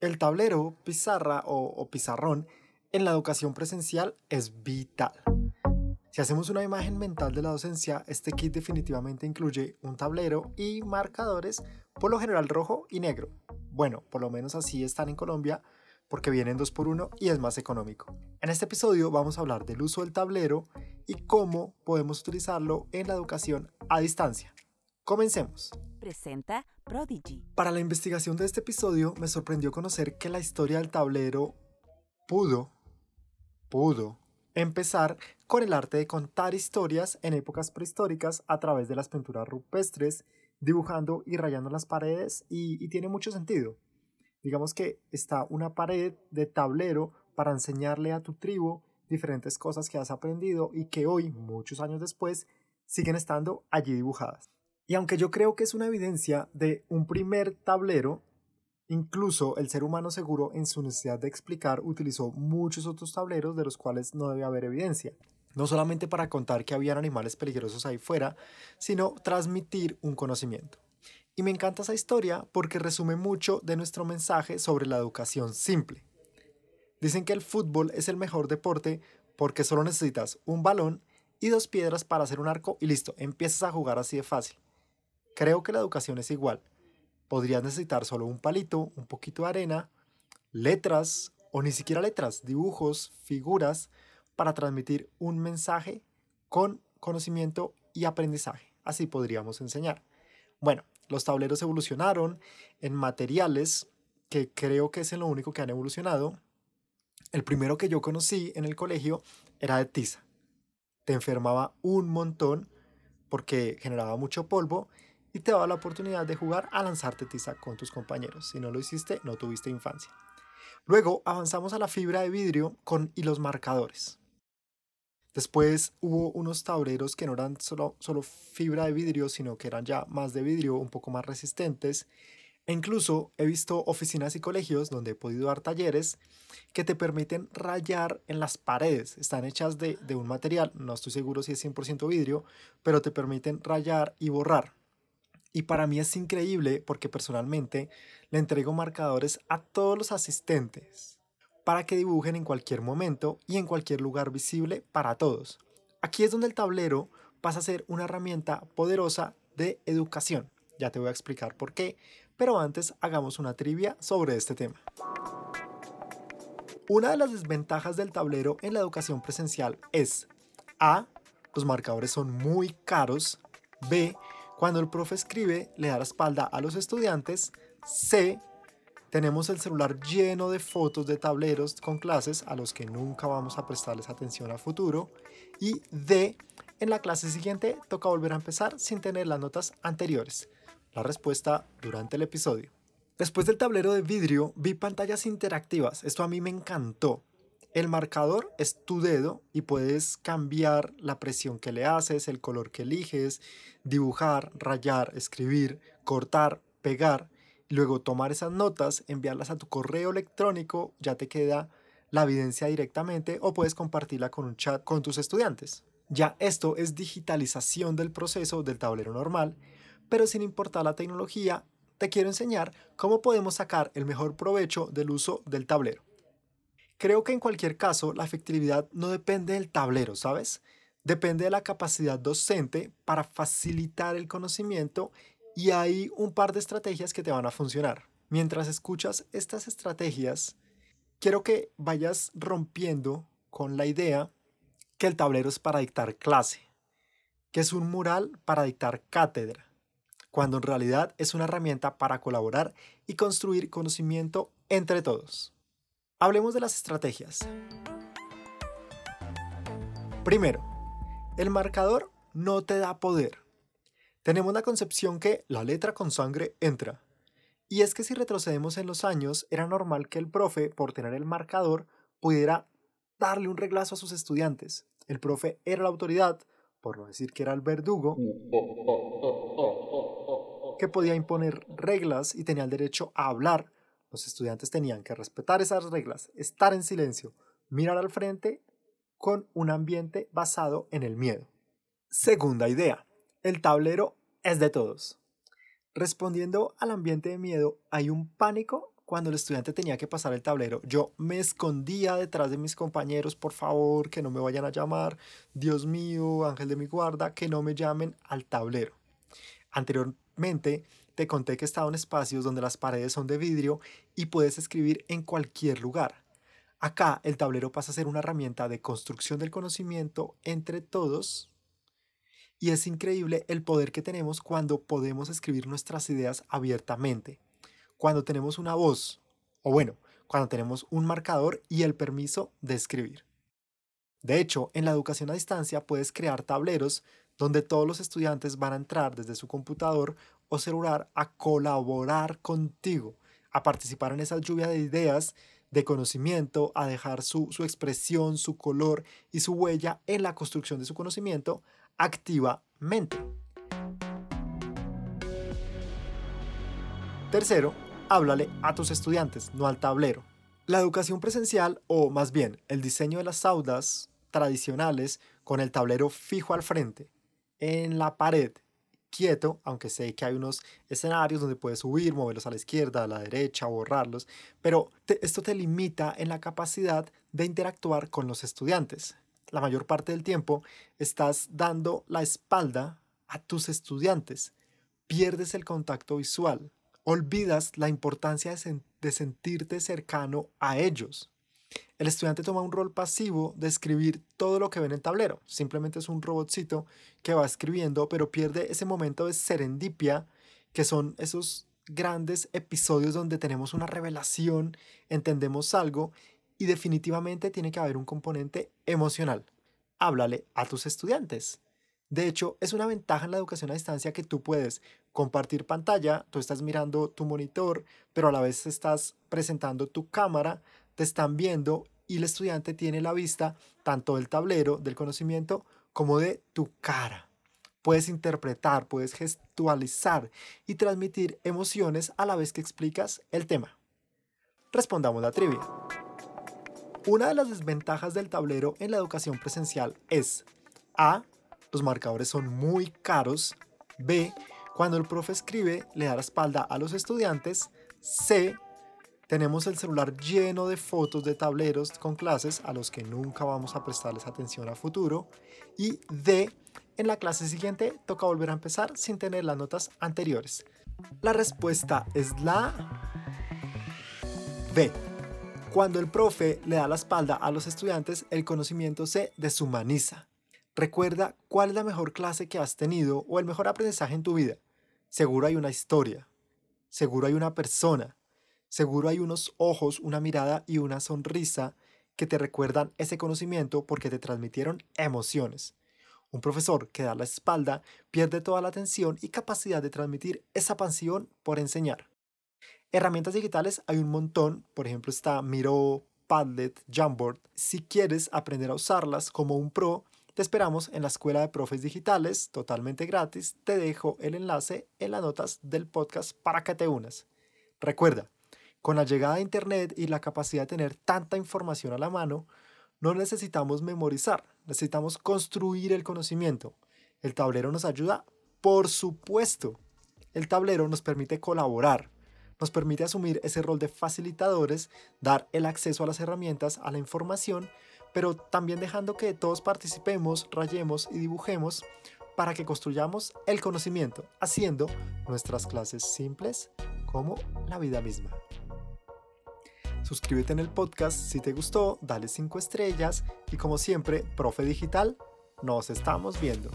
El tablero, pizarra o, pizarrón en la educación presencial es vital. Si hacemos una imagen mental de la docencia, este kit definitivamente incluye un tablero y marcadores, por lo general rojo y negro. Bueno, por lo menos así están en Colombia, porque vienen dos por uno y es más económico. En este episodio vamos a hablar del uso del tablero y cómo podemos utilizarlo en la educación a distancia. Comencemos. Presenta Prodigy. Para la investigación de este episodio me sorprendió conocer que la historia del tablero pudo, pudo empezar con el arte de contar historias en épocas prehistóricas a través de las pinturas rupestres, dibujando y rayando las paredes y, y tiene mucho sentido. Digamos que está una pared de tablero para enseñarle a tu tribu diferentes cosas que has aprendido y que hoy, muchos años después, siguen estando allí dibujadas. Y aunque yo creo que es una evidencia de un primer tablero, incluso el ser humano seguro en su necesidad de explicar utilizó muchos otros tableros de los cuales no debe haber evidencia. No solamente para contar que habían animales peligrosos ahí fuera, sino transmitir un conocimiento. Y me encanta esa historia porque resume mucho de nuestro mensaje sobre la educación simple. Dicen que el fútbol es el mejor deporte porque solo necesitas un balón y dos piedras para hacer un arco y listo, empiezas a jugar así de fácil. Creo que la educación es igual. Podrías necesitar solo un palito, un poquito de arena, letras o ni siquiera letras, dibujos, figuras para transmitir un mensaje con conocimiento y aprendizaje. Así podríamos enseñar. Bueno, los tableros evolucionaron en materiales que creo que es lo único que han evolucionado. El primero que yo conocí en el colegio era de tiza. Te enfermaba un montón porque generaba mucho polvo y te daba la oportunidad de jugar a lanzarte tiza con tus compañeros. Si no lo hiciste, no tuviste infancia. Luego avanzamos a la fibra de vidrio con hilos marcadores. Después hubo unos tableros que no eran solo, solo fibra de vidrio, sino que eran ya más de vidrio, un poco más resistentes. E incluso he visto oficinas y colegios donde he podido dar talleres que te permiten rayar en las paredes. Están hechas de, de un material, no estoy seguro si es 100% vidrio, pero te permiten rayar y borrar. Y para mí es increíble porque personalmente le entrego marcadores a todos los asistentes para que dibujen en cualquier momento y en cualquier lugar visible para todos. Aquí es donde el tablero pasa a ser una herramienta poderosa de educación. Ya te voy a explicar por qué, pero antes hagamos una trivia sobre este tema. Una de las desventajas del tablero en la educación presencial es A. Los marcadores son muy caros. B. Cuando el profe escribe, le da la espalda a los estudiantes. C. Tenemos el celular lleno de fotos de tableros con clases a los que nunca vamos a prestarles atención a futuro. Y D. En la clase siguiente toca volver a empezar sin tener las notas anteriores. La respuesta durante el episodio. Después del tablero de vidrio vi pantallas interactivas. Esto a mí me encantó. El marcador es tu dedo y puedes cambiar la presión que le haces, el color que eliges, dibujar, rayar, escribir, cortar, pegar, luego tomar esas notas, enviarlas a tu correo electrónico, ya te queda la evidencia directamente o puedes compartirla con un chat con tus estudiantes. Ya esto es digitalización del proceso del tablero normal, pero sin importar la tecnología, te quiero enseñar cómo podemos sacar el mejor provecho del uso del tablero. Creo que en cualquier caso la efectividad no depende del tablero, ¿sabes? Depende de la capacidad docente para facilitar el conocimiento y hay un par de estrategias que te van a funcionar. Mientras escuchas estas estrategias, quiero que vayas rompiendo con la idea que el tablero es para dictar clase, que es un mural para dictar cátedra, cuando en realidad es una herramienta para colaborar y construir conocimiento entre todos. Hablemos de las estrategias. Primero, el marcador no te da poder. Tenemos la concepción que la letra con sangre entra. Y es que si retrocedemos en los años, era normal que el profe, por tener el marcador, pudiera darle un reglazo a sus estudiantes. El profe era la autoridad, por no decir que era el verdugo, que podía imponer reglas y tenía el derecho a hablar los estudiantes tenían que respetar esas reglas, estar en silencio, mirar al frente con un ambiente basado en el miedo. Segunda idea, el tablero es de todos. Respondiendo al ambiente de miedo, hay un pánico cuando el estudiante tenía que pasar el tablero, yo me escondía detrás de mis compañeros, por favor, que no me vayan a llamar, Dios mío, ángel de mi guarda, que no me llamen al tablero. Anteriormente te conté que estaba en espacios donde las paredes son de vidrio y puedes escribir en cualquier lugar. Acá el tablero pasa a ser una herramienta de construcción del conocimiento entre todos y es increíble el poder que tenemos cuando podemos escribir nuestras ideas abiertamente cuando tenemos una voz, o bueno, cuando tenemos un marcador y el permiso de escribir. De hecho, en la educación a distancia puedes crear tableros donde todos los estudiantes van a entrar desde su computador o celular a colaborar contigo, a participar en esa lluvia de ideas, de conocimiento, a dejar su, su expresión, su color y su huella en la construcción de su conocimiento activamente. Tercero, háblale a tus estudiantes, no al tablero. La educación presencial, o más bien el diseño de las aulas tradicionales con el tablero fijo al frente, en la pared, quieto, aunque sé que hay unos escenarios donde puedes subir, moverlos a la izquierda, a la derecha, borrarlos, pero esto te limita en la capacidad de interactuar con los estudiantes. La mayor parte del tiempo estás dando la espalda a tus estudiantes, pierdes el contacto visual, olvidas la importancia de, sentirte cercano a ellos. El estudiante toma un rol pasivo de escribir todo lo que ve en el tablero. Simplemente es un robotcito que va escribiendo, pero pierde ese momento de serendipia, que son esos grandes episodios donde tenemos una revelación, entendemos algo y definitivamente tiene que haber un componente emocional. Háblale a tus estudiantes. De hecho, es una ventaja en la educación a distancia que tú puedes compartir pantalla, tú estás mirando tu monitor, pero a la vez estás presentando tu cámara, te están viendo y el estudiante tiene la vista tanto del tablero del conocimiento como de tu cara. Puedes interpretar, puedes gestualizar y transmitir emociones a la vez que explicas el tema. Respondamos la trivia. Una de las desventajas del tablero en la educación presencial es A los marcadores son muy caros. B, cuando el profe escribe, le da la espalda a los estudiantes. C, tenemos el celular lleno de fotos de tableros con clases a los que nunca vamos a prestarles atención a futuro. Y D, en la clase siguiente toca volver a empezar sin tener las notas anteriores. La respuesta es la B. Cuando el profe le da la espalda a los estudiantes, el conocimiento se deshumaniza. Recuerda cuál es la mejor clase que has tenido o el mejor aprendizaje en tu vida. Seguro hay una historia, seguro hay una persona, seguro hay unos ojos, una mirada y una sonrisa que te recuerdan ese conocimiento porque te transmitieron emociones. Un profesor que da la espalda pierde toda la atención y capacidad de transmitir esa pasión por enseñar. Herramientas digitales hay un montón, por ejemplo está Miro, Padlet, Jamboard. Si quieres aprender a usarlas como un pro, te esperamos en la Escuela de Profes Digitales, totalmente gratis. Te dejo el enlace en las notas del podcast para que te unas. Recuerda, con la llegada de Internet y la capacidad de tener tanta información a la mano, no necesitamos memorizar, necesitamos construir el conocimiento. El tablero nos ayuda, por supuesto. El tablero nos permite colaborar, nos permite asumir ese rol de facilitadores, dar el acceso a las herramientas, a la información, pero también dejando que todos participemos, rayemos y dibujemos para que construyamos el conocimiento, haciendo nuestras clases simples como la vida misma. Suscríbete en el podcast si te gustó, dale 5 estrellas y como siempre, Profe Digital, nos estamos viendo.